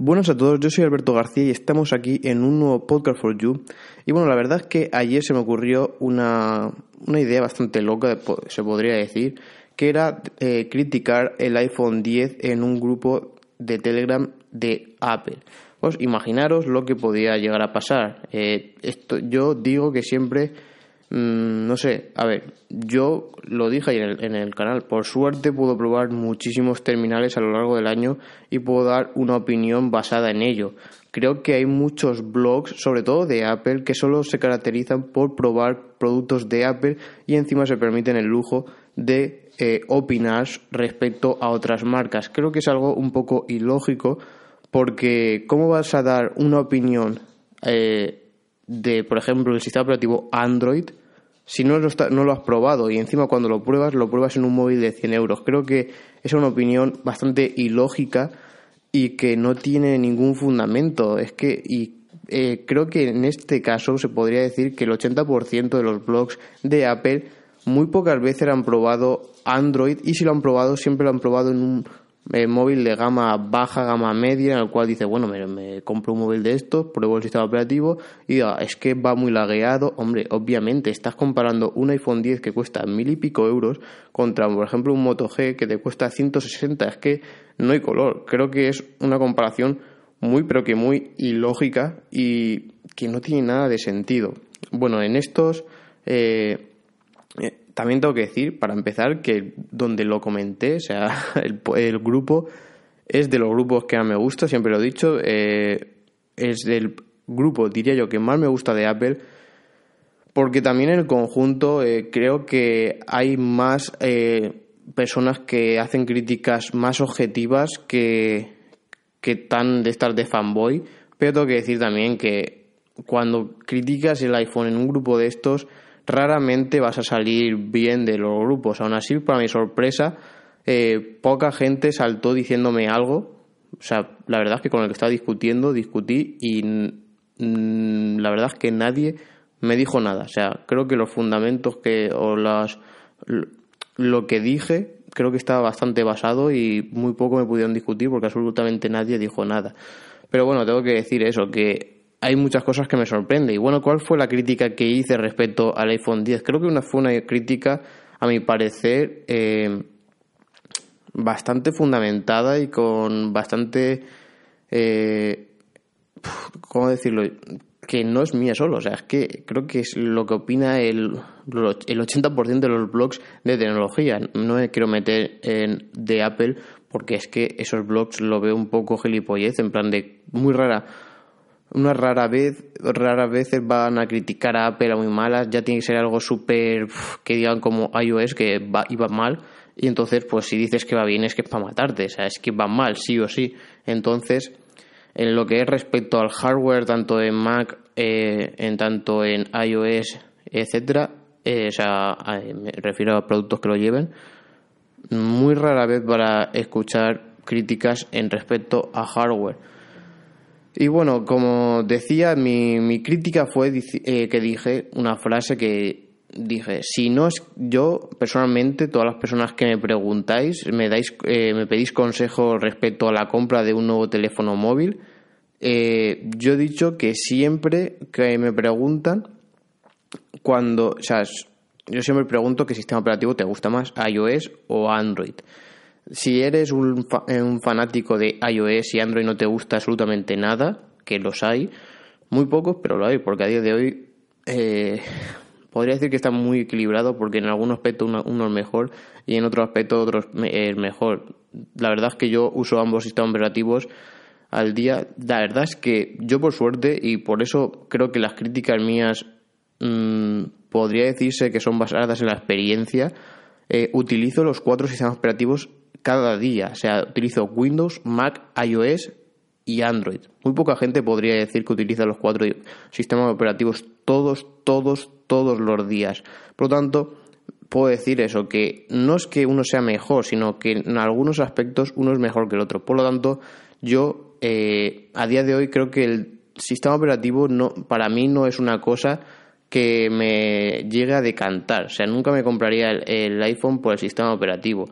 Buenos a todos, yo soy Alberto García y estamos aquí en un nuevo podcast for you. Y bueno, la verdad es que ayer se me ocurrió una, una idea bastante loca, se podría decir, que era eh, criticar el iPhone 10 en un grupo de Telegram de Apple. Pues imaginaros lo que podía llegar a pasar. Eh, esto, yo digo que siempre Mm, no sé, a ver, yo lo dije en el, en el canal, por suerte puedo probar muchísimos terminales a lo largo del año y puedo dar una opinión basada en ello. Creo que hay muchos blogs, sobre todo de Apple, que solo se caracterizan por probar productos de Apple y encima se permiten el lujo de eh, opinar respecto a otras marcas. Creo que es algo un poco ilógico porque ¿cómo vas a dar una opinión eh, de, por ejemplo, el sistema operativo Android si no lo, no lo has probado y encima cuando lo pruebas, lo pruebas en un móvil de 100 euros. Creo que es una opinión bastante ilógica y que no tiene ningún fundamento. Es que, y eh, creo que en este caso se podría decir que el 80% de los blogs de Apple muy pocas veces han probado Android y si lo han probado siempre lo han probado en un eh, móvil de gama baja, gama media, en el cual dice, bueno, me, compro un móvil de estos, pruebo el sistema operativo y diga, es que va muy lagueado. Hombre, obviamente estás comparando un iPhone 10 que cuesta mil y pico euros contra, por ejemplo, un Moto G que te cuesta 160. Es que no hay color. Creo que es una comparación muy, pero que muy ilógica y que no tiene nada de sentido. Bueno, en estos... Eh, eh, también tengo que decir, para empezar, que donde lo comenté, o sea, el, grupo es de los grupos que más me gusta, siempre lo he dicho, eh, es del grupo, diría yo, que más me gusta de Apple, porque también en el conjunto eh, creo que hay más eh, personas que hacen críticas más objetivas que, que tan de estar de fanboy, pero tengo que decir también que cuando criticas el iPhone en un grupo de estos, raramente vas a salir bien de los grupos. Aún así, para mi sorpresa, eh, poca gente saltó diciéndome algo. O sea, la verdad es que con el que estaba discutiendo, discutí y la verdad es que nadie me dijo nada. O sea, creo que los fundamentos que o las lo que dije creo que estaba bastante basado y muy poco me pudieron discutir porque absolutamente nadie dijo nada. Pero bueno, tengo que decir eso, que hay muchas cosas que me sorprenden. Y bueno, ¿cuál fue la crítica que hice respecto al iPhone 10? Creo que una, fue una crítica, a mi parecer, eh, bastante fundamentada y con bastante... Eh, ¿Cómo decirlo? Que no es mía solo. O sea, es que creo que es lo que opina el, el 80% de los blogs de tecnología. No me quiero meter en de Apple porque es que esos blogs lo veo un poco gilipollez, en plan de muy rara una rara vez, raras veces van a criticar a Apple a muy malas, ya tiene que ser algo súper que digan como iOS que va, iba mal. Y entonces pues si dices que va bien es que es para matarte, o sea, es que va mal sí o sí. Entonces, en lo que es respecto al hardware tanto en Mac, eh, en tanto en iOS, etcétera, eh, o sea, me refiero a productos que lo lleven, muy rara vez para escuchar críticas en respecto a hardware y bueno, como decía, mi, mi crítica fue eh, que dije una frase que dije, si no es yo personalmente, todas las personas que me preguntáis, me dais, eh, me pedís consejo respecto a la compra de un nuevo teléfono móvil, eh, yo he dicho que siempre que me preguntan, cuando, o sea, yo siempre pregunto qué sistema operativo te gusta más, iOS o Android. Si eres un, eh, un, fanático de iOS y Android no te gusta absolutamente nada, que los hay, muy pocos, pero lo hay, porque a día de hoy eh, podría decir que está muy equilibrado, porque en algún aspecto uno, es mejor y en otro aspecto otro es mejor. La verdad es que yo uso ambos sistemas operativos al día. La verdad es que yo por suerte, y por eso creo que las críticas mías mmm, podría decirse que son basadas en la experiencia, eh, utilizo los cuatro sistemas operativos cada día. O sea, utilizo Windows, Mac, iOS y Android. Muy poca gente podría decir que utiliza los cuatro sistemas operativos todos, todos, todos los días. Por lo tanto, puedo decir eso, que no es que uno sea mejor, sino que en algunos aspectos uno es mejor que el otro. Por lo tanto, yo eh, a día de hoy creo que el sistema operativo no, para mí no es una cosa que me llegue a decantar. O sea, nunca me compraría el, iPhone por el sistema operativo.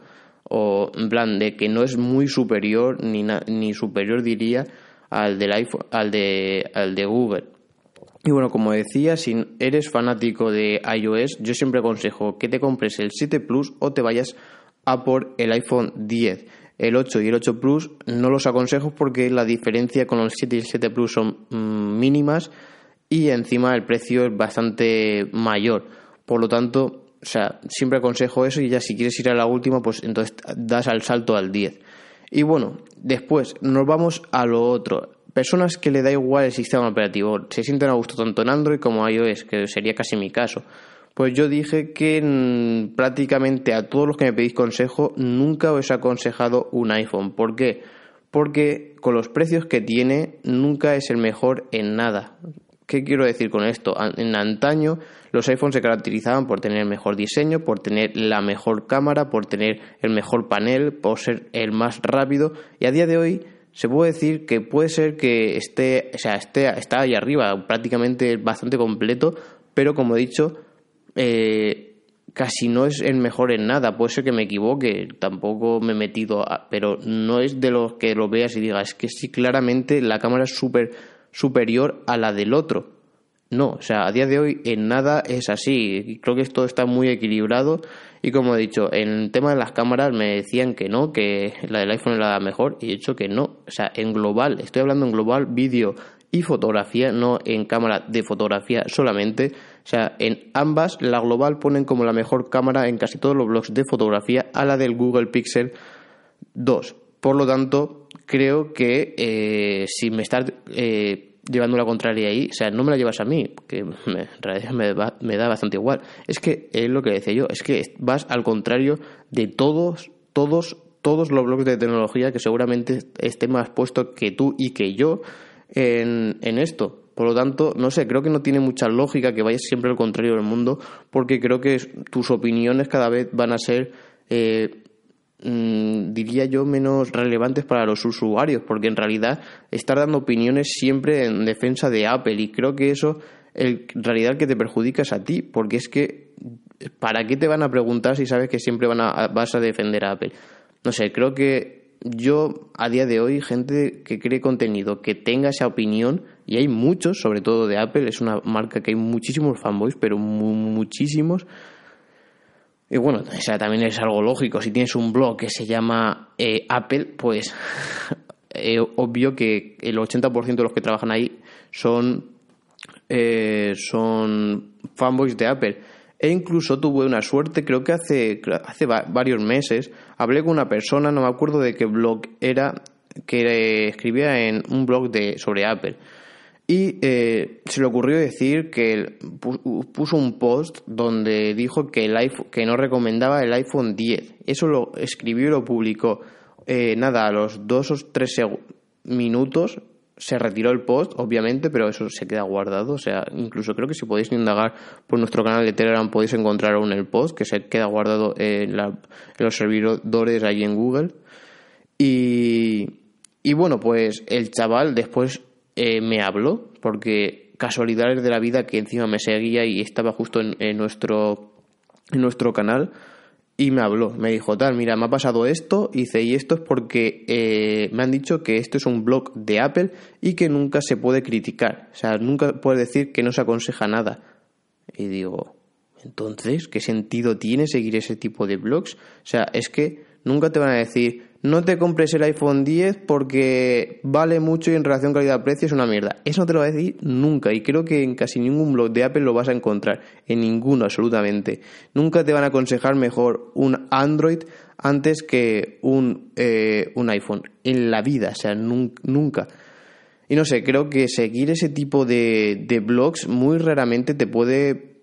O en plan de que no es muy superior, ni, ni superior diría al del iPhone, al de, al de Google. Y bueno, como decía, si eres fanático de iOS, yo siempre aconsejo que te compres el 7 Plus o te vayas a por el iPhone 10. El 8 y el 8 Plus no los aconsejo porque la diferencia con el 7 y el 7 Plus son mm, mínimas y encima el precio es bastante mayor. Por lo tanto, o sea, siempre aconsejo eso y ya si quieres ir a la última, pues entonces das al salto al 10. Y bueno, después nos vamos a lo otro. Personas que le da igual el sistema operativo, se sienten a gusto tanto en Android como iOS, que sería casi mi caso. Pues yo dije que mm, prácticamente a todos los que me pedís consejo nunca os he aconsejado un iPhone. ¿Por qué? Porque con los precios que tiene nunca es el mejor en nada. ¿Qué quiero decir con esto? En antaño los iPhones se caracterizaban por tener el mejor diseño, por tener la mejor cámara, por tener el mejor panel, por ser el más rápido y a día de hoy se puede decir que puede ser que esté, o sea, esté, está ahí arriba, prácticamente bastante completo, pero como he dicho, eh, casi no es el mejor en nada. Puede ser que me equivoque, tampoco me he metido, pero no es de los que lo veas y digas, es que sí, claramente la cámara es súper superior a la del otro. No, o sea, a día de hoy en nada es así. Creo que esto está muy equilibrado y como he dicho, en el tema de las cámaras me decían que no, que la del iPhone era la mejor y he dicho que no. O sea, en global, estoy hablando en global, vídeo y fotografía, no en cámara de fotografía solamente. O sea, en ambas, la global ponen como la mejor cámara en casi todos los blogs de fotografía a la del Google Pixel 2. Por lo tanto, creo que eh, si me estás eh, llevando la contraria ahí, o sea, no me la llevas a mí, que en realidad me, me da bastante igual. Es que es lo que decía yo, es que vas al contrario de todos, todos, todos los blogs de tecnología que seguramente estén más puestos que tú y que yo en, en esto. Por lo tanto, no sé, creo que no tiene mucha lógica que vayas siempre al contrario del mundo, porque creo que tus opiniones cada vez van a ser eh, Mm, diría yo, menos relevantes para los usuarios, porque en realidad estar dando opiniones siempre en defensa de Apple y creo que eso en realidad que te perjudica es a ti, porque es que ¿para qué te van a preguntar si sabes que siempre van a, vas a defender a Apple? No sé, creo que yo a día de hoy, gente que cree contenido, que tenga esa opinión, y hay muchos, sobre todo de Apple, es una marca que hay muchísimos fanboys, pero muchísimos, y bueno, o sea, también es algo lógico. Si tienes un blog que se llama eh, Apple, pues eh, obvio que el 80% de los que trabajan ahí son, eh, son fanboys de Apple. E incluso tuve una suerte, creo que hace, hace varios meses, hablé con una persona, no me acuerdo de qué blog era, que escribía en un blog de, sobre Apple. Y eh, se le ocurrió decir que puso un post donde dijo que, el iPhone, que no recomendaba el iPhone 10. Eso lo escribió y lo publicó. Eh, nada, a los dos o tres minutos se retiró el post, obviamente, pero eso se queda guardado. O sea, incluso creo que si podéis indagar por nuestro canal de Telegram podéis encontrar aún el post que se queda guardado en, en los servidores ahí en Google. Y, y bueno, pues el chaval después eh, me habló, porque casualidades de la vida que encima me seguía y estaba justo en, nuestro, en nuestro canal y me habló, me dijo, tal, mira, me ha pasado esto, hice y esto es porque eh, me han dicho que esto es un blog de Apple y que nunca se puede criticar, o sea, nunca puede decir que no se aconseja nada. Y digo, entonces, ¿qué sentido tiene seguir ese tipo de blogs? O sea, es que nunca te van a decir, no te compres el iPhone 10 porque vale mucho y en relación calidad-precio es una mierda. Eso no te lo va a decir nunca y creo que en casi ningún blog de Apple lo vas a encontrar, en ninguno absolutamente. Nunca te van a aconsejar mejor un Android antes que un, eh, un iPhone, en la vida, o sea, nunca. Y no sé, creo que seguir ese tipo de, de blogs muy raramente te puede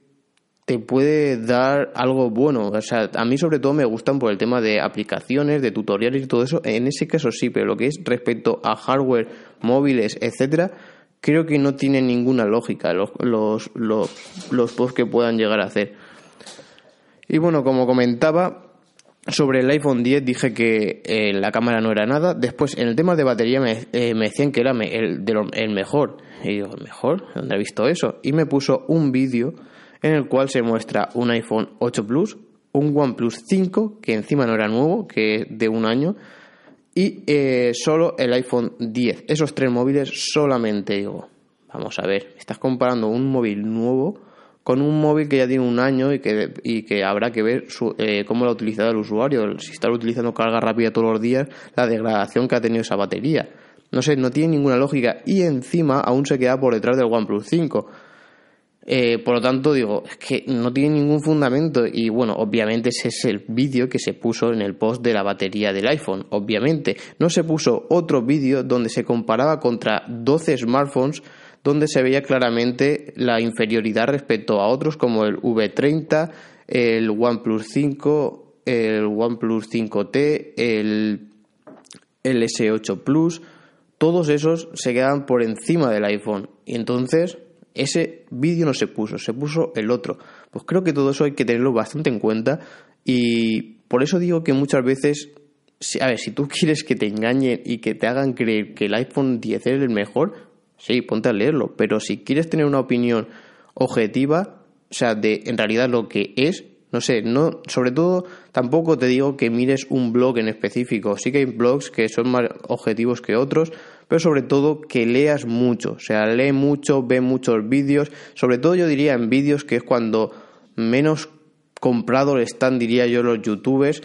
te puede dar algo bueno. O sea, a mí sobre todo me gustan por el tema de aplicaciones, de tutoriales y todo eso. En ese caso sí, pero lo que es respecto a hardware, móviles, etcétera, creo que no tiene ninguna lógica los, los, los, posts que puedan llegar a hacer. Y bueno, como comentaba, sobre el iPhone 10 dije que eh, la cámara no era nada. Después, en el tema de batería me, eh, me decían que era el, el mejor. Y digo, ¿mejor? ¿Dónde he visto eso? Y me puso un vídeo en el cual se muestra un iPhone 8 Plus, un OnePlus 5, que encima no era nuevo, que es de un año, y eh, solo el iPhone 10. Esos tres móviles solamente digo, vamos a ver, estás comparando un móvil nuevo con un móvil que ya tiene un año y que, y que habrá que ver eh, cómo lo ha utilizado el usuario, si está utilizando carga rápida todos los días, la degradación que ha tenido esa batería. No sé, no tiene ninguna lógica y encima aún se queda por detrás del OnePlus 5. Eh, por lo tanto, digo, es que no tiene ningún fundamento. Y bueno, obviamente ese es el vídeo que se puso en el post de la batería del iPhone. Obviamente, no se puso otro vídeo donde se comparaba contra 12 smartphones donde se veía claramente la inferioridad respecto a otros como el V30, el OnePlus 5, el OnePlus 5T, el, el S8 Plus. Todos esos se quedan por encima del iPhone. Y entonces ese vídeo no se puso, se puso el otro. Pues creo que todo eso hay que tenerlo bastante en cuenta y por eso digo que muchas veces, a ver, si tú quieres que te engañen y que te hagan creer que el iPhone 10 es el mejor, sí, ponte a leerlo, pero si quieres tener una opinión objetiva, o sea, de en realidad lo que es, no sé, no, sobre todo tampoco te digo que mires un blog en específico. Sí que hay blogs que son más objetivos que otros, pero sobre todo que leas mucho. O sea, lee mucho, ve muchos vídeos. Sobre todo yo diría en vídeos que es cuando menos comprados están, diría yo, los youtubers.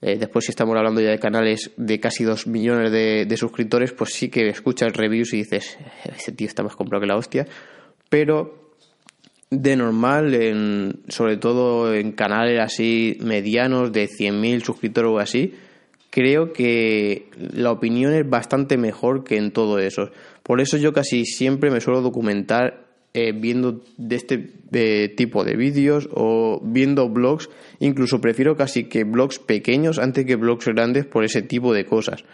Eh, después, si estamos hablando ya de canales de casi 2 millones de, suscriptores, pues sí que escuchas reviews y dices, ese tío está más comprado que la hostia. Pero de normal, en, sobre todo en canales así medianos de 100.000 suscriptores o así, creo que la opinión es bastante mejor que en todo eso. Por eso yo casi siempre me suelo documentar eh, viendo de este tipo de vídeos o viendo blogs. Incluso prefiero casi que blogs pequeños antes que blogs grandes por ese tipo de cosas.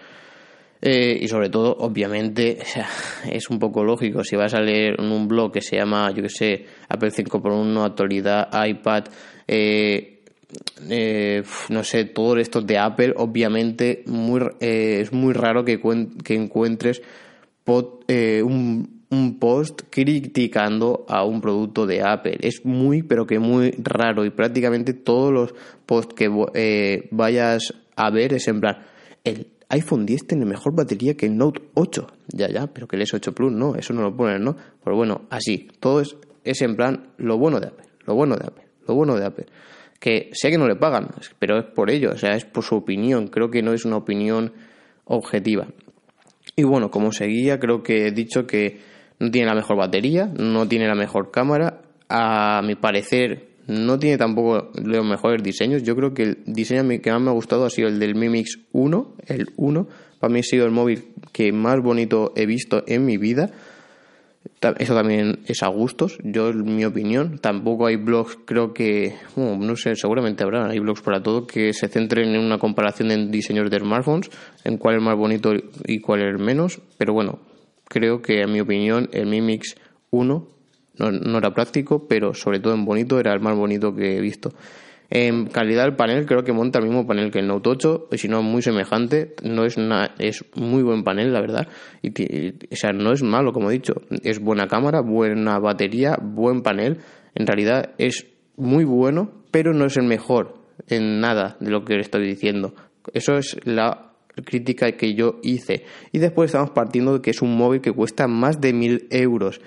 Eh, y sobre todo, obviamente, es un poco lógico. Si vas a leer un blog que se llama, yo que sé, Apple 5 por 1, actualidad, iPad, eh, eh, no sé, todo esto de Apple, obviamente muy, es muy raro que, que encuentres un, un, post criticando a un producto de Apple. Es muy, pero que muy raro y prácticamente todos los posts que vayas a ver es en plan, el iPhone 10 tiene mejor batería que el Note 8. Ya, ya, pero que el S8 Plus no, eso no lo ponen, ¿no? Pues bueno, así, todo es, es en plan lo bueno de Apple, lo bueno de Apple, lo bueno de Apple. Que sé que no le pagan, pero es por ello, o sea, es por su opinión, creo que no es una opinión objetiva. Y bueno, como seguía, creo que he dicho que no tiene la mejor batería, no tiene la mejor cámara, a mi parecer no tiene tampoco los mejores diseños. Yo creo que el diseño que más me ha gustado ha sido el del Mi Mix 1, el 1. Para mí ha sido el móvil que más bonito he visto en mi vida. Eso también es a gustos, yo en mi opinión. Tampoco hay blogs, creo que, no sé, seguramente habrá, hay blogs para todo que se centren en una comparación de diseños de smartphones, en cuál es más bonito y cuál es menos. Pero bueno, creo que en mi opinión el Mi Mix 1 no, era práctico, pero sobre todo en bonito era el más bonito que he visto. En calidad del panel creo que monta el mismo panel que el Note 8, y si no muy semejante, no es es muy buen panel la verdad, y, o sea, no es malo como he dicho, es buena cámara, buena batería, buen panel, en realidad es muy bueno, pero no es el mejor en nada de lo que le estoy diciendo. Eso es la crítica que yo hice. Y después estamos partiendo de que es un móvil que cuesta más de mil euros.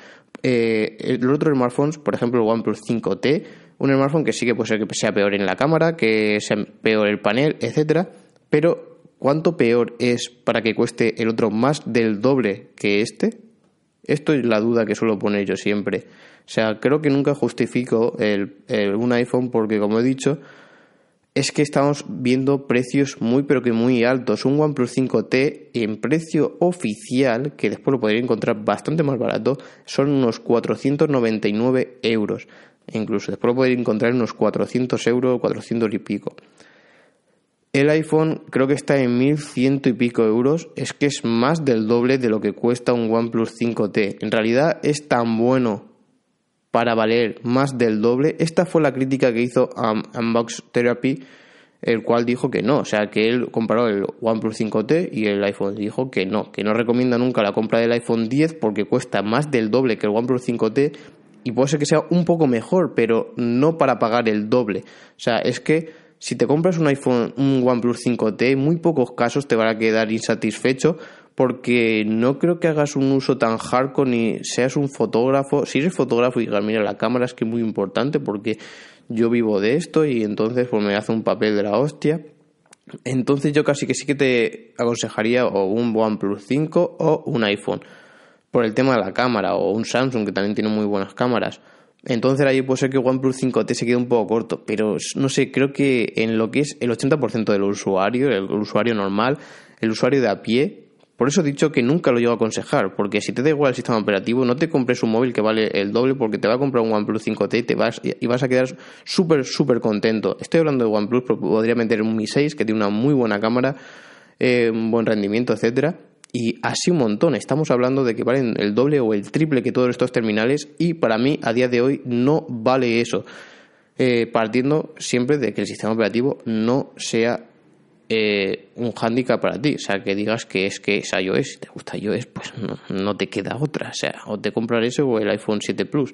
Eh, el otro smartphone, por ejemplo el OnePlus 5T, un smartphone que sí que puede ser que sea peor en la cámara, que sea peor el panel, etcétera, pero ¿cuánto peor es para que cueste el otro más del doble que este? Esto es la duda que suelo poner yo siempre. O sea, creo que nunca justifico un iPhone porque, como he dicho, es que estamos viendo precios muy pero que muy altos. Un OnePlus 5T en precio oficial, que después lo podría encontrar bastante más barato, son unos 499 euros. Incluso después lo podéis encontrar en unos 400 euros, 400 y pico. El iPhone creo que está en 1100 y pico euros, es que es más del doble de lo que cuesta un OnePlus 5T. En realidad es tan bueno para valer más del doble. Esta fue la crítica que hizo Unbox Therapy, el cual dijo que no, o sea, que él comparó el OnePlus 5T y el iPhone. Dijo que no, que no recomienda nunca la compra del iPhone 10 porque cuesta más del doble que el OnePlus 5T y puede ser que sea un poco mejor, pero no para pagar el doble. O sea, es que si te compras un iPhone, un OnePlus 5T, en muy pocos casos te van a quedar insatisfecho porque no creo que hagas un uso tan hardcore ni seas un fotógrafo. Si eres fotógrafo y digas, mira, la cámara es que es muy importante porque yo vivo de esto y entonces pues me hace un papel de la hostia. Entonces yo casi que sí que te aconsejaría o un OnePlus 5 o un iPhone por el tema de la cámara o un Samsung que también tiene muy buenas cámaras. Entonces ahí puede ser que OnePlus 5T se quede un poco corto, pero no sé, creo que en lo que es el 80% del usuario, el usuario normal, el usuario de a pie, por eso he dicho que nunca lo llevo a aconsejar, porque si te da igual el sistema operativo, no te compres un móvil que vale el doble porque te va a comprar un OnePlus 5T y, te vas, y vas a quedar súper, súper contento. Estoy hablando de OnePlus, pero podría meter un Mi 6 que tiene una muy buena cámara, eh, un buen rendimiento, etcétera y así un montón. Estamos hablando de que valen el doble o el triple que todos estos terminales y para mí a día de hoy no vale eso. Eh, partiendo siempre de que el sistema operativo no sea eh, un hándicap para ti. O sea, que digas que es que es iOS, si te gusta iOS, pues no, te queda otra. O sea, o te comprar ese o el iPhone 7 Plus.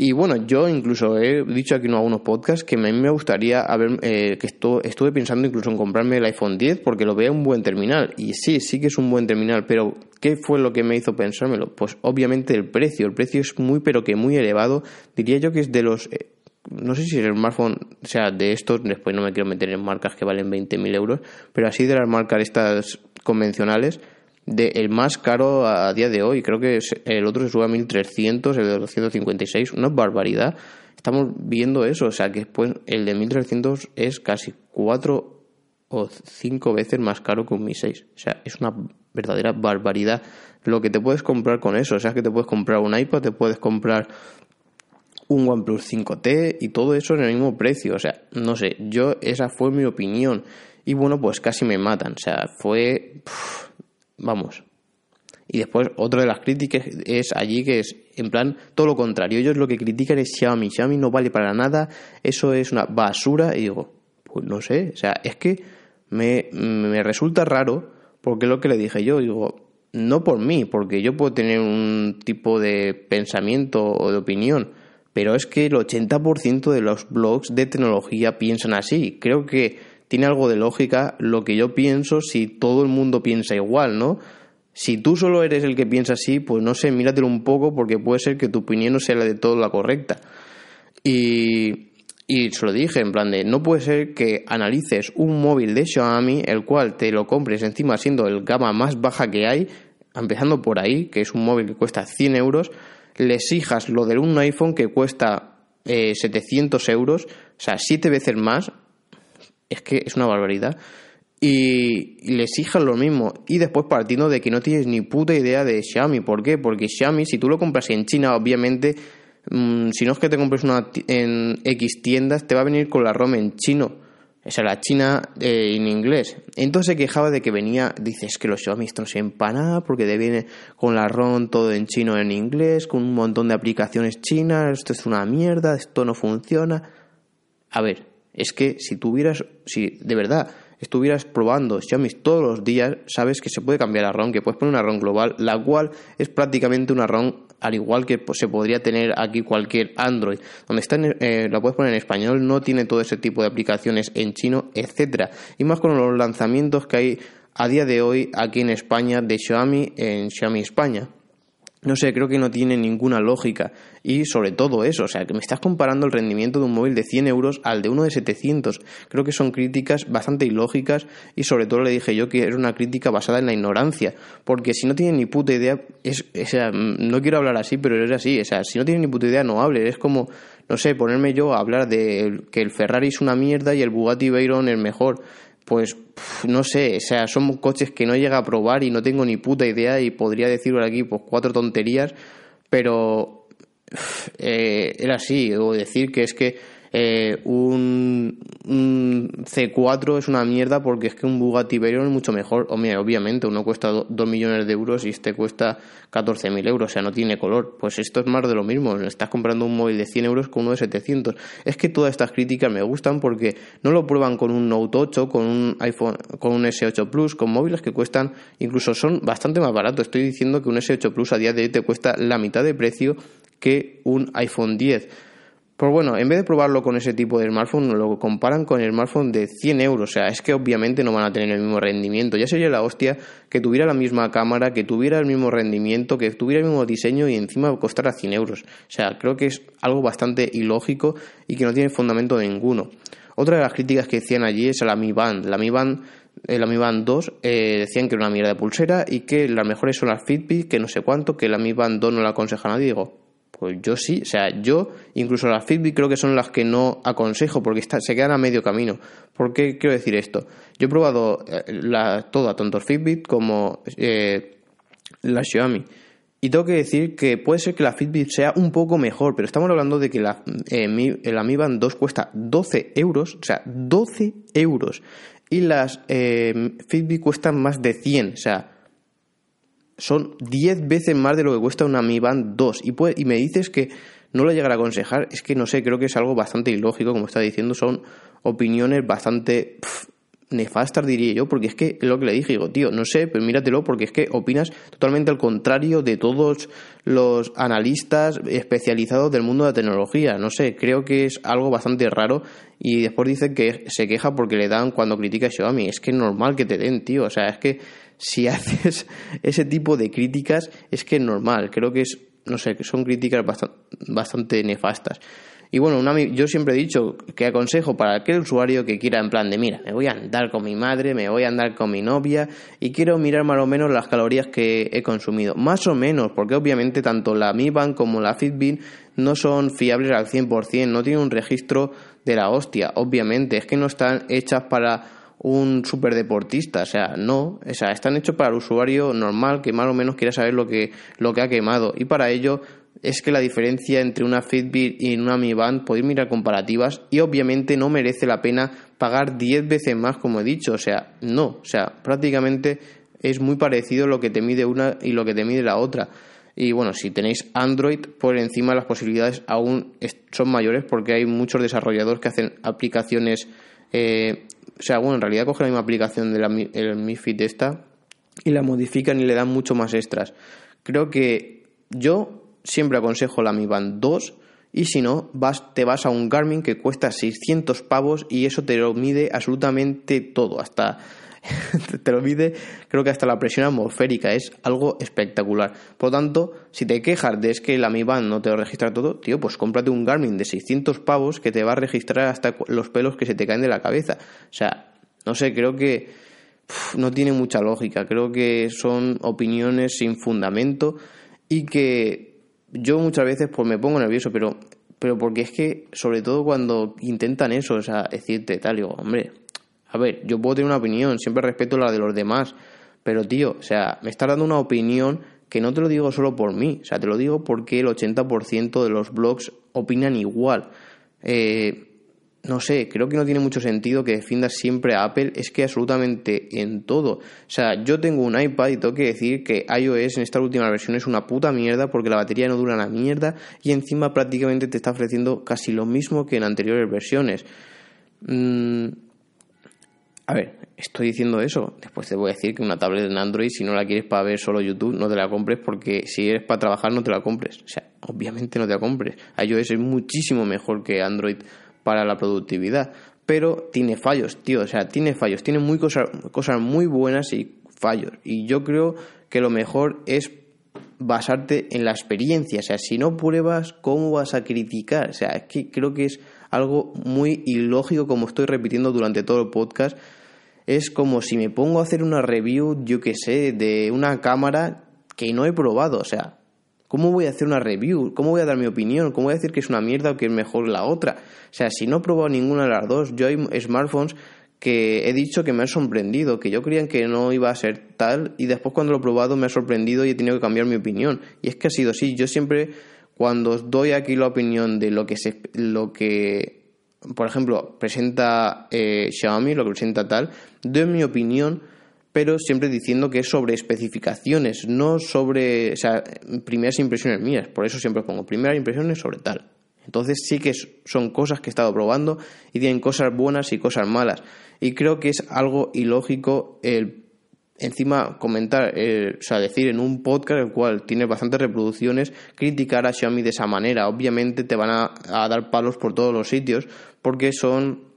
Y bueno, yo incluso he dicho aquí en algunos podcasts que a mí me gustaría haber, eh, que esto, estuve pensando incluso en comprarme el iPhone 10 porque lo veo un buen terminal. Y sí, sí que es un buen terminal, pero ¿qué fue lo que me hizo pensármelo? Pues obviamente el precio. El precio es muy, pero que muy elevado. Diría yo que es de los... Eh, no sé si el smartphone, o sea, de estos, después no me quiero meter en marcas que valen 20.000 euros, pero así de las marcas estas convencionales, de el más caro a, día de hoy. Creo que el otro se sube a 1300, el de 256, una barbaridad. Estamos viendo eso, o sea que después el de 1300 es casi cuatro o cinco veces más caro que un Mi 6. O sea, es una verdadera barbaridad lo que te puedes comprar con eso. O sea, que te puedes comprar un iPad, te puedes comprar un OnePlus 5T y todo eso en el mismo precio. O sea, no sé, yo esa fue mi opinión. Y bueno, pues casi me matan. O sea, fue... Vamos. Y después, otra de las críticas es allí que es, en plan, todo lo contrario. Ellos lo que critican es Xiaomi. Xiaomi no vale para nada, eso es una basura. Y digo, pues no sé, o sea, es que me, me resulta raro porque lo que le dije yo, digo, no por mí, porque yo puedo tener un tipo de pensamiento o de opinión, pero es que el 80% de los blogs de tecnología piensan así. Creo que tiene algo de lógica lo que yo pienso si todo el mundo piensa igual, ¿no? Si tú solo eres el que piensa así, pues no sé, míratelo un poco porque puede ser que tu opinión no sea la de todo la correcta. Y, y se lo dije, en plan de, no puede ser que analices un móvil de Xiaomi, el cual te lo compres encima siendo el gama más baja que hay, empezando por ahí, que es un móvil que cuesta 100 euros, le exijas lo de un iPhone que cuesta 700 eh, euros, o sea, siete veces más, es que es una barbaridad. Y, le exijan lo mismo. Y después partiendo de que no tienes ni puta idea de Xiaomi. ¿Por qué? Porque Xiaomi, si tú lo compras en China, obviamente, mm, si no es que te compres una en X tiendas, te va a venir con la ROM en chino. O sea, la China eh, en inglés. Entonces se quejaba de que venía, dices que los Xiaomi no se empana porque te viene con la ROM todo en chino en inglés, con un montón de aplicaciones chinas, esto es una mierda, esto no funciona. A ver, es que si tuvieras, si de verdad estuvieras probando Xiaomi todos los días, sabes que se puede cambiar la ROM, que puedes poner una ROM global, la cual es prácticamente una ROM al igual que se podría tener aquí cualquier Android, donde está eh, la puedes poner en español, no tiene todo ese tipo de aplicaciones en chino, etcétera. Y más con los lanzamientos que hay a día de hoy aquí en España de Xiaomi en Xiaomi España. No sé, creo que no tiene ninguna lógica. Y sobre todo eso, o sea, que me estás comparando el rendimiento de un móvil de 100 euros al de uno de 700. Creo que son críticas bastante ilógicas y sobre todo le dije yo que era una crítica basada en la ignorancia. Porque si no tiene ni puta idea, es, sea, no quiero hablar así, pero es así. O sea, si no tiene ni puta idea, no hable. Es como, no sé, ponerme yo a hablar de que el Ferrari es una mierda y el Bugatti Veyron es mejor pues no sé, o sea, son coches que no llega a probar y no tengo ni puta idea y podría decirlo aquí pues cuatro tonterías, pero eh, era así, o decir que es que eh, un, C4 es una mierda porque es que un Bugatti Veyron es mucho mejor. obviamente, uno cuesta 2 millones de euros y este cuesta 14.000 euros, o sea, no tiene color. Pues esto es más de lo mismo. Estás comprando un móvil de 100 euros con uno de 700. Es que todas estas críticas me gustan porque no lo prueban con un Note 8, con un iPhone, con un S8 Plus, con móviles que cuestan, incluso son bastante más baratos. Estoy diciendo que un S8 Plus a día de hoy te cuesta la mitad de precio que un iPhone 10 pues bueno, en vez de probarlo con ese tipo de smartphone, lo comparan con el smartphone de 100 euros. O sea, es que obviamente no van a tener el mismo rendimiento. Ya sería la hostia que tuviera la misma cámara, que tuviera el mismo rendimiento, que tuviera el mismo diseño y encima costara 100 euros. O sea, creo que es algo bastante ilógico y que no tiene fundamento ninguno. Otra de las críticas que decían allí es a la Mi Band. La Mi Band la Mi Band 2 eh, decían que era una mierda de pulsera y que las mejores son las Fitbit, que no sé cuánto, que la Mi Band 2 no la aconseja nadie. Digo, pues yo sí, o sea, yo incluso las Fitbit creo que son las que no aconsejo porque se quedan a medio camino. ¿Por qué quiero decir esto? Yo he probado eh, la, todo, tanto Fitbit como eh, la Xiaomi. Y tengo que decir que puede ser que la Fitbit sea un poco mejor, pero estamos hablando de que la, eh, Mi Band 2 cuesta 12 euros, o sea, 12 euros. Y las eh, Fitbit cuestan más de 100, o sea, son 10 veces más de lo que cuesta una Mi Band 2. Y, y me dices que no lo llegará a aconsejar, es que no sé, creo que es algo bastante ilógico, como está diciendo, son opiniones bastante nefastas, diría yo, porque es que lo que le dije, digo, tío, no sé, pero míratelo, porque es que opinas totalmente al contrario de todos los analistas especializados del mundo de la tecnología. No sé, creo que es algo bastante raro y después dice que se queja porque le dan cuando critica a Xiaomi. Es que es normal que te den, tío, o sea, es que si haces ese tipo de críticas es que es normal. Creo que es, no sé, que son críticas bastante, nefastas. Y bueno, yo siempre he dicho que aconsejo para aquel usuario que quiera en plan de, mira, me voy a andar con mi madre, me voy a andar con mi novia y quiero mirar más o menos las calorías que he consumido. Más o menos, porque obviamente tanto la Mi Band como la Fitbit no son fiables al 100%, no tienen un registro de la hostia, obviamente, es que no están hechas para un superdeportista, o sea, no, o sea, están hechos para el usuario normal que más o menos quiera saber lo que, lo que ha quemado. Y para ello es que la diferencia entre una Fitbit y una Mi Band, podéis mirar comparativas y obviamente no merece la pena pagar 10 veces más como he dicho, o sea, no, o sea, prácticamente es muy parecido lo que te mide una y lo que te mide la otra. Y bueno, si tenéis Android, por encima las posibilidades aún son mayores porque hay muchos desarrolladores que hacen aplicaciones eh, o sea, bueno, en realidad coge la misma aplicación de la el Mi Fit esta y la modifican y le dan mucho más extras. Creo que yo siempre aconsejo la Mi Band 2 y si no, vas, te vas a un Garmin que cuesta 600 pavos y eso te lo mide absolutamente todo, hasta te lo mide, creo que hasta la presión atmosférica, es algo espectacular. Por lo tanto, si te quejas de es que la Mi Band no te lo registra todo, tío, pues cómprate un Garmin de 600 pavos que te va a registrar hasta los pelos que se te caen de la cabeza. O sea, no sé, creo que no tiene mucha lógica, creo que son opiniones sin fundamento y que yo muchas veces pues me pongo nervioso, pero pero porque es que sobre todo cuando intentan eso, o sea, decirte tal, digo, hombre, a ver, yo puedo tener una opinión, siempre respeto la de los demás, pero tío, o sea, me estás dando una opinión que no te lo digo solo por mí, o sea, te lo digo porque el 80% de los blogs opinan igual. Eh, no sé, creo que no tiene mucho sentido que defiendas siempre a Apple, es que absolutamente en todo. O sea, yo tengo un iPad y tengo que decir que iOS en esta última versión es una puta mierda porque la batería no dura la mierda y encima prácticamente te está ofreciendo casi lo mismo que en anteriores versiones. Mm, a ver, estoy diciendo eso. Después te voy a decir que una tablet en Android, si no la quieres para ver solo YouTube, no te la compres porque si eres para trabajar, no te la compres. O sea, obviamente no te la compres. iOS es muchísimo mejor que Android para la productividad. Pero tiene fallos, tío. O sea, tiene fallos. Tiene muy cosas, cosas muy buenas y fallos. Y yo creo que lo mejor es basarte en la experiencia. O sea, si no pruebas, ¿cómo vas a criticar? O sea, es que creo que es algo muy ilógico, como estoy repitiendo durante todo el podcast es como si me pongo a hacer una review, yo que sé, de una cámara que no he probado. O sea, ¿cómo voy a hacer una review? ¿Cómo voy a dar mi opinión? ¿Cómo voy a decir que es una mierda o que es mejor la otra? O sea, si no he probado ninguna de las dos, yo hay smartphones que he dicho que me han sorprendido, que yo creía que no iba a ser tal y después cuando lo he probado me ha sorprendido y he tenido que cambiar mi opinión. Y es que ha sido así. Yo siempre cuando os doy aquí la opinión de lo que se, lo que, por ejemplo, presenta eh, Xiaomi, lo que presenta tal, doy mi opinión, pero siempre diciendo que es sobre especificaciones, no sobre, o sea, primeras impresiones mías. Por eso siempre pongo primeras impresiones sobre tal. Entonces sí que son cosas que he estado probando y tienen cosas buenas y cosas malas. Y creo que es algo ilógico el encima comentar, eh, o sea, decir en un podcast el cual tiene bastantes reproducciones, criticar a Xiaomi de esa manera. Obviamente te van a, dar palos por todos los sitios porque son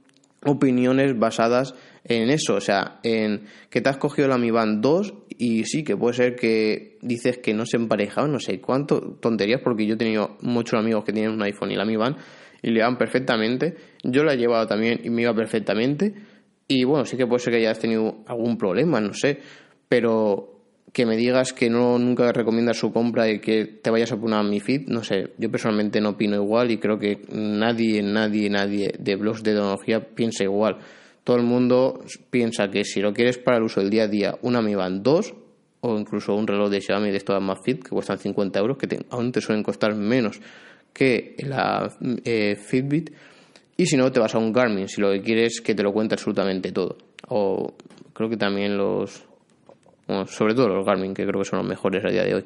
opiniones basadas en eso, o sea, en que te has cogido la Mi Band 2 y sí, que puede ser que dices que no se emparejaban, no sé cuánto, tonterías, porque yo he tenido muchos amigos que tienen un iPhone y la Mi Band y le van perfectamente, yo la he llevado también y me iba perfectamente, y bueno, sí que puede ser que hayas tenido algún problema, no sé, pero que me digas que no nunca recomiendas su compra y que te vayas a poner a mi feed, no sé, yo personalmente no opino igual y creo que nadie, nadie, nadie de blogs de tecnología piensa igual. Todo el mundo piensa que si lo quieres para el uso del día a día, una Mi Band 2 o incluso un reloj de Xiaomi de estos más que cuestan 50 euros, que aún te suelen costar menos que la eh, Fitbit. Y si no, te vas a un Garmin, si lo que quieres que te lo cuente absolutamente todo. O creo que también los, sobre todo los Garmin, que creo que son los mejores a día de hoy.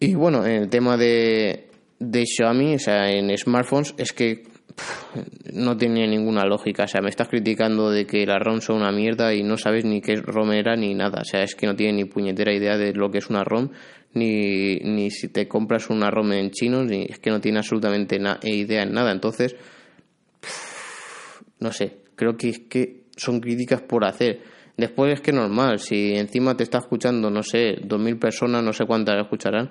Y bueno, en el tema de, de Xiaomi, o sea, en smartphones, es que no tiene ninguna lógica. O sea, me estás criticando de que la ROM son una mierda y no sabes ni qué es ROM era ni nada. O sea, es que no tiene ni puñetera idea de lo que es una ROM, ni, ni si te compras una ROM en chino, ni es que no tiene absolutamente idea en nada. Entonces, no sé, creo que es que son críticas por hacer. Después es que normal, si encima te está escuchando, no sé, dos mil personas, no sé cuántas escucharán,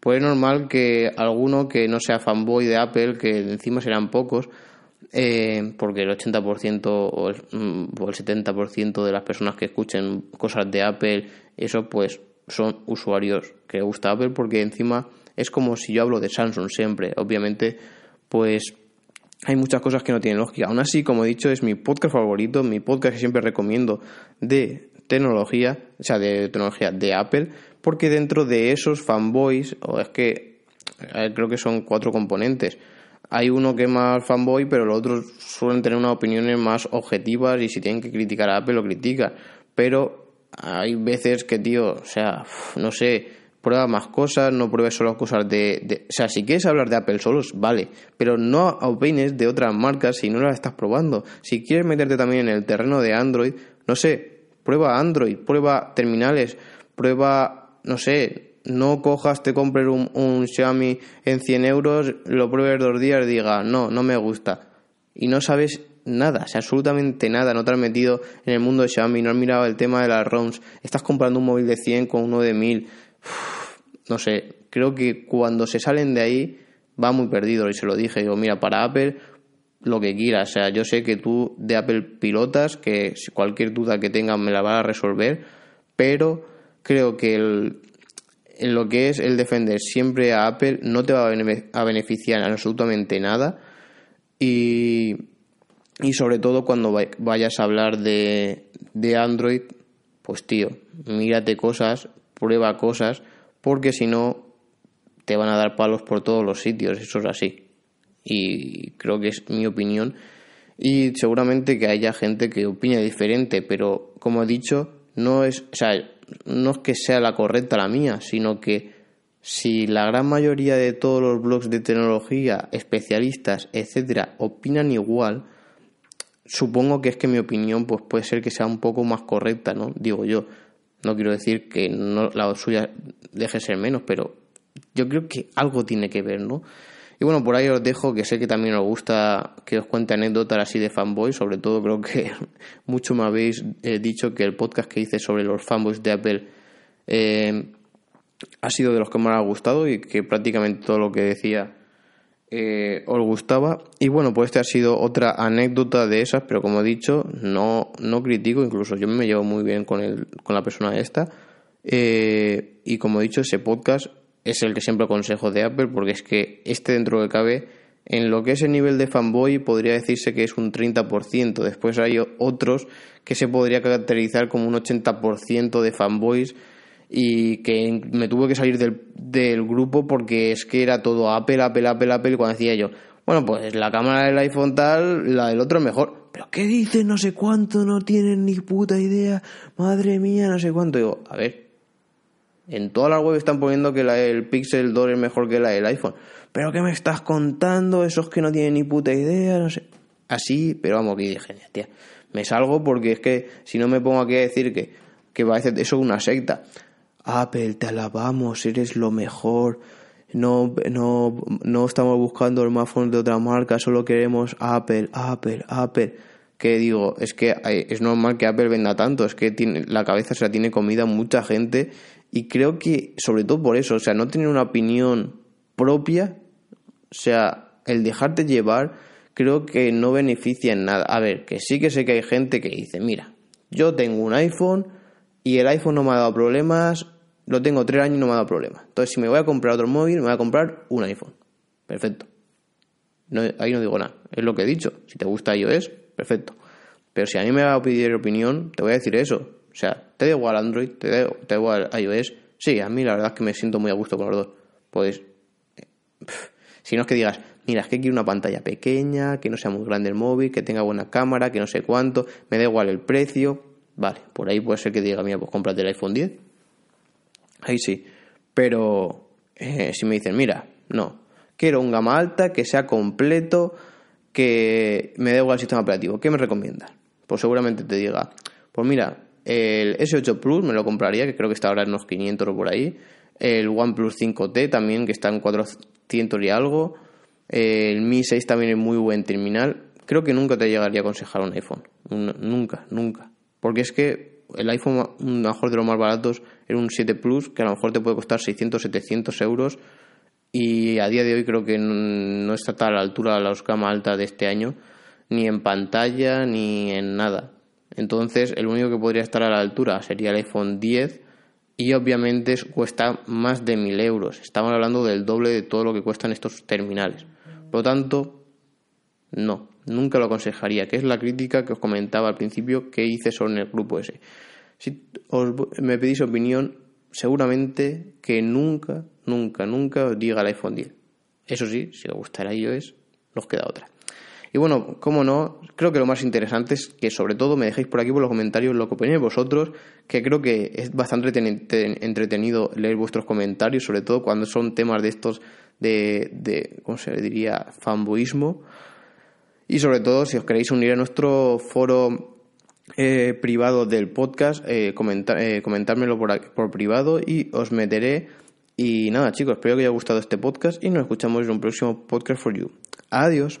pues es normal que alguno que no sea fanboy de Apple, que encima serán pocos, eh, porque el 80% o el, mm, o el 70% de las personas que escuchen cosas de Apple, eso pues son usuarios que gusta Apple, porque encima es como si yo hablo de Samsung siempre, obviamente pues hay muchas cosas que no tienen lógica. Aún así, como he dicho, es mi podcast favorito, mi podcast que siempre recomiendo de tecnología, o sea, de tecnología de Apple, porque dentro de esos fanboys, o es que creo que son cuatro componentes. Hay uno que es más fanboy, pero los otros suelen tener unas opiniones más objetivas y si tienen que criticar a Apple lo critican. Pero hay veces que, tío, o sea, no sé, prueba más cosas, no pruebes solo cosas de, O sea, si quieres hablar de Apple solos, vale, pero no opines de otras marcas si no las estás probando. Si quieres meterte también en el terreno de Android, no sé, prueba Android, prueba terminales, prueba, no sé, no cojas, te compres un, un Xiaomi en 100 euros, lo pruebes dos días y diga, no, no me gusta. Y no sabes nada, o sea, absolutamente nada, no te has metido en el mundo de Xiaomi, no has mirado el tema de las ROMs, estás comprando un móvil de 100 con uno de 1000 no sé, creo que cuando se salen de ahí va muy perdido y se lo dije, digo, mira, para Apple lo que quieras, o sea, yo sé que tú de Apple pilotas, que cualquier duda que tengas me la va a resolver, pero creo que en lo que es el defender siempre a Apple no te va a beneficiar absolutamente nada y, y sobre todo cuando vayas a hablar de, de Android, pues tío, mírate cosas, prueba cosas, porque si no te van a dar palos por todos los sitios, eso es así. Y creo que es mi opinión. Y seguramente que haya gente que opine diferente, pero como he dicho, no es, o sea, no es que sea la correcta la mía, sino que si la gran mayoría de todos los blogs de tecnología, especialistas, etcétera, opinan igual, supongo que es que mi opinión pues puede ser que sea un poco más correcta, ¿no? Digo yo. No quiero decir que no, la suya deje ser menos, pero yo creo que algo tiene que ver, ¿no? Y bueno, por ahí os dejo, que sé que también os gusta que os cuente anécdotas así de fanboys, sobre todo creo que mucho me habéis eh, dicho que el podcast que hice sobre los fanboys de Apple eh, ha sido de los que más ha gustado y que prácticamente todo lo que decía eh, os gustaba. Y bueno, pues este ha sido otra anécdota de esas, pero como he dicho, no, no critico, incluso yo me llevo muy bien con, el, con la persona esta. Eh, y como he dicho, ese podcast es el que siempre aconsejo de Apple, porque es que este dentro que cabe, en lo que es el nivel de fanboy, podría decirse que es un 30%. Después hay otros que se podría caracterizar como un 80% de fanboys y que me tuve que salir del, del grupo porque es que era todo Apple, Apple, Apple, Apple, y cuando decía yo, bueno, pues la cámara del iPhone tal, la del otro es mejor. ¿Pero qué dices? No sé cuánto, no tienen ni puta idea. Madre mía, no sé cuánto. Digo, a ver, en todas las webs están poniendo que la, el Pixel 2 es mejor que la del iPhone. ¿Pero qué me estás contando? Esos que no tienen ni puta idea, no sé. Así, pero vamos, que dije, tía, me salgo porque es que si no me pongo aquí a decir que, que parece eso es una secta. Apple, te alabamos, eres lo mejor. No, no, no estamos buscando el smartphone de otra marca, solo queremos Apple, Apple, Apple. Que digo, es que es normal que Apple venda tanto, es que tiene, la cabeza se la tiene comida mucha gente y creo que sobre todo por eso, o sea, no tener una opinión propia, o sea, el dejarte llevar, creo que no beneficia en nada. A ver, que sí que sé que hay gente que dice, mira, yo tengo un iPhone y el iPhone no me ha dado problemas, lo tengo tres años y no me ha dado problemas. Entonces, si me voy a comprar otro móvil, me voy a comprar un iPhone. Perfecto. No, ahí no digo nada, es lo que he dicho. Si te gusta iOS, perfecto. Pero si a mí me va a pedir opinión, te voy a decir eso. O sea, te da igual Android, te da, te igual iOS. Sí, a mí la verdad es que me siento muy a gusto con los dos. Pues, si no es que digas, mira, es que quiero una pantalla pequeña, que no sea muy grande el móvil, que tenga buena cámara, que no sé cuánto, me da igual el precio. Vale, por ahí puede ser que diga, mira, pues cómprate el iPhone 10. Ahí sí. Pero eh, si me dicen, mira, no, quiero un gama alta, que sea completo, que me dé igual el sistema operativo, ¿qué me recomiendas? Pues seguramente te diga, pues mira, el S8 Plus me lo compraría, que creo que está ahora en unos 500 o por ahí. El OnePlus 5T también, que está en 400 y algo. El Mi 6 también es muy buen terminal. Creo que nunca te llegaría a aconsejar un iPhone. nunca, nunca. Porque es que el iPhone, mejor de los más baratos, era un 7 Plus, que a lo mejor te puede costar 600, 700 euros. Y a día de hoy creo que no está a la altura de la gama alta de este año, ni en pantalla, ni en nada. Entonces, el único que podría estar a la altura sería el iPhone 10 y obviamente cuesta más de 1000 euros. Estamos hablando del doble de todo lo que cuestan estos terminales. Por lo tanto, no, nunca lo aconsejaría, que es la crítica que os comentaba al principio que hice sobre el grupo ese. Si os, me pedís opinión, seguramente que nunca, nunca, nunca os diga el iPhone 10. Eso sí, si os gustará iOS, nos queda otra. Y bueno, como no, creo que lo más interesante es que sobre todo me dejéis por aquí por los comentarios lo que opináis vosotros, que creo que es bastante entretenido leer vuestros comentarios, sobre todo cuando son temas de estos de, de ¿cómo se diría?, fanboismo. Y sobre todo, si os queréis unir a nuestro foro eh, privado del podcast, eh, eh, comentármelo por, por privado y os meteré. Y nada, chicos, espero que os haya gustado este podcast y nos escuchamos en un próximo podcast for you. Adiós.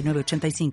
85